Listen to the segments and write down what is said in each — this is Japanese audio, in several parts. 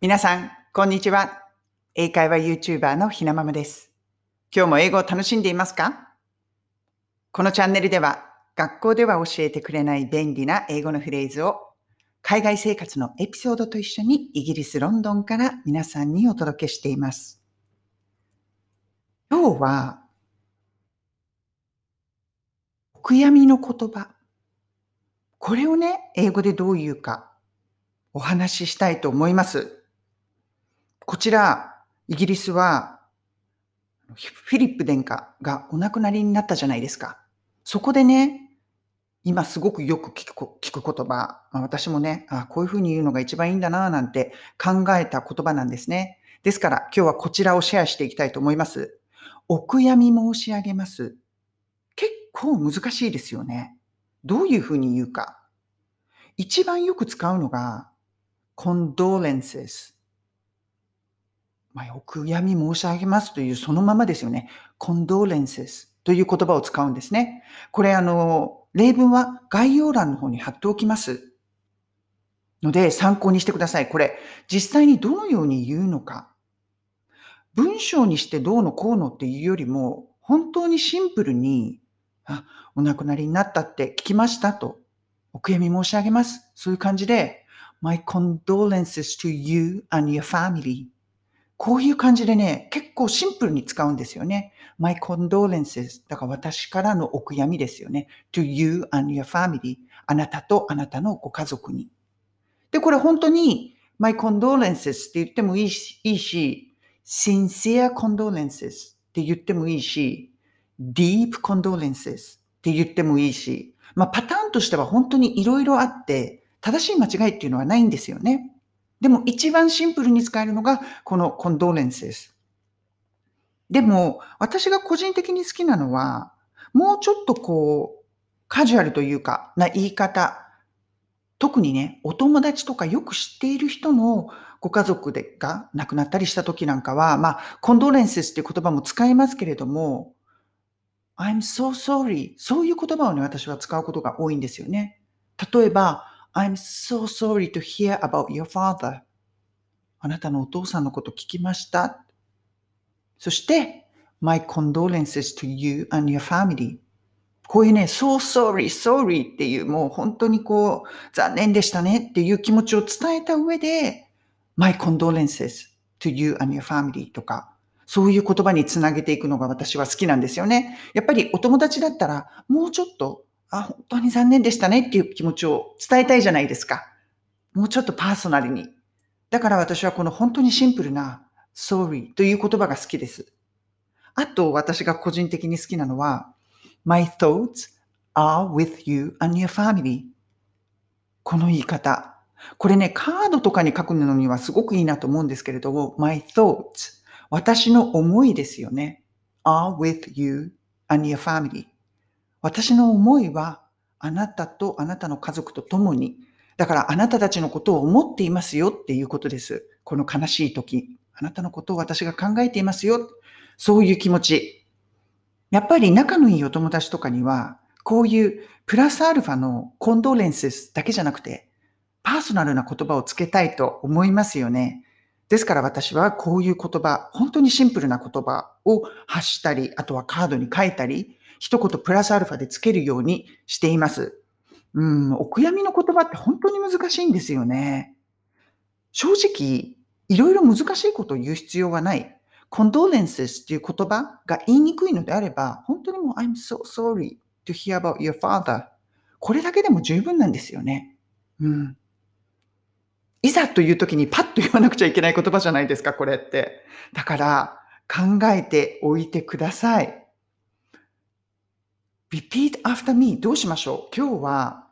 皆さん、こんにちは。英会話 YouTuber のひなままです。今日も英語を楽しんでいますか？このチャンネルでは、学校では教えてくれない便利な英語のフレーズを、海外生活のエピソードと一緒にイギリス・ロンドンから皆さんにお届けしています。今日は、お悔やみの言葉。これをね、英語でどう言うか、お話ししたいと思います。こちら、イギリスは、フィリップ殿下がお亡くなりになったじゃないですか。そこでね、今すごくよく聞く聞く言葉、まあ私もね、あこういうふうに言うのが一番いいんだななんて考えた言葉なんですね。ですから今日はこちらをシェアしていきたいと思います。お悔やみ申し上げます。結構難しいですよね。どういうふうに言うか。一番よく使うのが、condolences。まあ、お悔やみ申し上げますというそのままですよね。condolences という言葉を使うんですね。これあの、例文は概要欄の方に貼っておきます。ので参考にしてください。これ実際にどのように言うのか。文章にしてどうのこうのっていうよりも、本当にシンプルに、あ、お亡くなりになったって聞きましたと、お悔やみ申し上げます。そういう感じで、My condolences to you and your family. こういう感じでね、結構シンプルに使うんですよね。My condolences. だから私からのお悔やみですよね。to you and your family. あなたとあなたのご家族に。で、これ本当に My condolences って言ってもいいし、いいし sincere condolences って言ってもいいし、deep condolences って言ってもいいし、まあパターンとしては本当にいろいろあって、正しい間違いっていうのはないんですよね。でも一番シンプルに使えるのがこの condolences。でも私が個人的に好きなのは、もうちょっとこう、カジュアルというかな言い方。特にね、お友達とかよく知っている人のご家族でが亡くなったりした時なんかは、まあ、コンドレンセスっていう言葉も使いますけれども、I'm so sorry. そういう言葉をね、私は使うことが多いんですよね。例えば、I'm so sorry to hear about your father. あなたのお父さんのこと聞きました。そして、My condolences to you and your family. こういうね、so sorry, sorry っていう、もう本当にこう、残念でしたねっていう気持ちを伝えた上で、My condolences to you and your family とか、そういう言葉につなげていくのが私は好きなんですよね。やっぱりお友達だったら、もうちょっと、あ、本当に残念でしたねっていう気持ちを伝えたいじゃないですか。もうちょっとパーソナルに。だから私はこの本当にシンプルな sorry という言葉が好きです。あと私が個人的に好きなのは My thoughts are with you and your family この言い方。これね、カードとかに書くのにはすごくいいなと思うんですけれども My thoughts 私の思いですよね。are with you and your family 私の思いはあなたとあなたの家族と共にだからあなたたちのことを思っていますよっていうことです。この悲しい時。あなたのことを私が考えていますよ。そういう気持ち。やっぱり仲のいいお友達とかには、こういうプラスアルファのコンドレンスだけじゃなくて、パーソナルな言葉をつけたいと思いますよね。ですから私はこういう言葉、本当にシンプルな言葉を発したり、あとはカードに書いたり、一言プラスアルファでつけるようにしています。うん、お悔やみの言葉って本当に難しいんですよね。正直、いろいろ難しいことを言う必要はない。condolences っていう言葉が言いにくいのであれば、本当にもう I'm so sorry to hear about your father これだけでも十分なんですよね。うん。いざという時にパッと言わなくちゃいけない言葉じゃないですか、これって。だから考えておいてください。Repeat after me どうしましょう今日は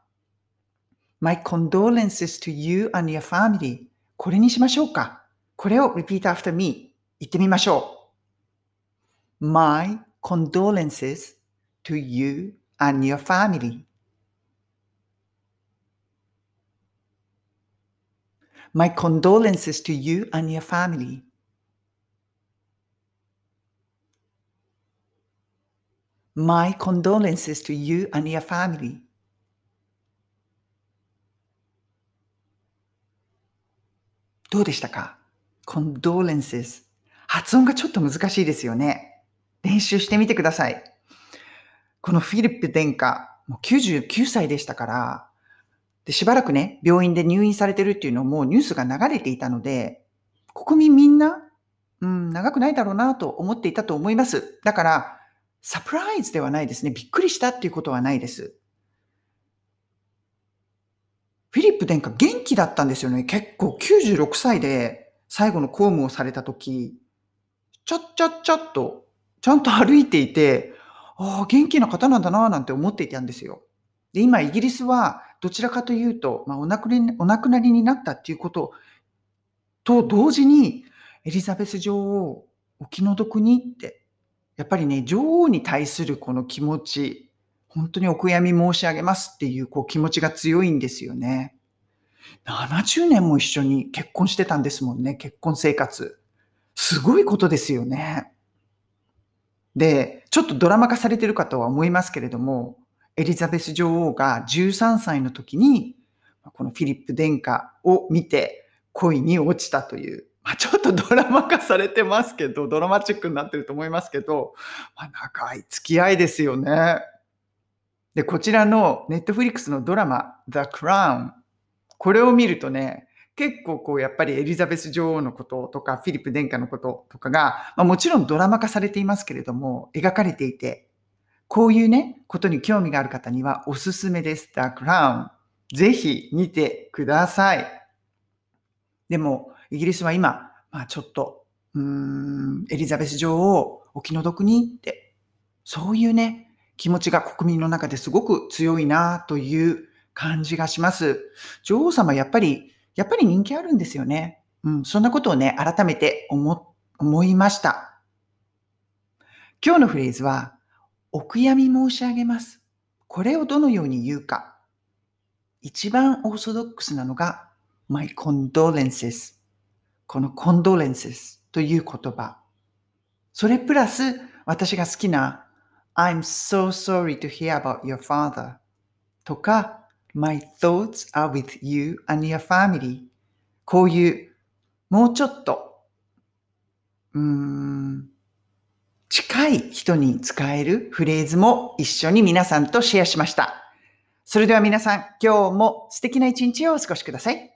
My condolences to you and your family これにしましょうかこれを repeat after me 言ってみましょう My condolences to you and your family My condolences to you and your family My condolences to you and your family. どうでしたか ?condolences。発音がちょっと難しいですよね。練習してみてください。このフィリップ殿下、もう99歳でしたから、で、しばらくね、病院で入院されてるっていうのもニュースが流れていたので、国民みんな、うん、長くないだろうなと思っていたと思います。だから、サプライズではないですね。びっくりしたっていうことはないです。フィリップ殿下元気だったんですよね。結構96歳で最後の公務をされた時、ちょっちょっちょっと、ちゃんと歩いていて、ああ、元気な方なんだなぁなんて思っていたんですよ。で、今イギリスはどちらかというと、まあ、お亡くりお亡くなりになったっていうことと同時に、エリザベス女王、お気の毒にって、やっぱりね、女王に対するこの気持ち、本当にお悔やみ申し上げますっていうこう気持ちが強いんですよね。70年も一緒に結婚してたんですもんね、結婚生活。すごいことですよね。で、ちょっとドラマ化されてるかとは思いますけれども、エリザベス女王が13歳の時に、このフィリップ殿下を見て恋に落ちたという、まあ、ちょっとドラマ化されてますけど、ドラマチックになってると思いますけど、まあ、長い付き合いですよね。で、こちらのネットフリックスのドラマ、The Crown。これを見るとね、結構こうやっぱりエリザベス女王のこととかフィリップ殿下のこととかが、まあ、もちろんドラマ化されていますけれども、描かれていて、こういうね、ことに興味がある方にはおすすめです。The Crown。ぜひ見てください。でも、イギリスは今、まあちょっと、うーん、エリザベス女王お気の毒にって、そういうね、気持ちが国民の中ですごく強いなという感じがします。女王様やっぱりやっぱり人気あるんですよね。うん、そんなことをね、改めて思、思いました。今日のフレーズは、お悔やみ申し上げます。これをどのように言うか。一番オーソドックスなのが、my condolences。この condolences という言葉。それプラス、私が好きな I'm so sorry to hear about your father とか My thoughts are with you and your family. こういう、もうちょっと、うん、近い人に使えるフレーズも一緒に皆さんとシェアしました。それでは皆さん、今日も素敵な一日をお過ごしください。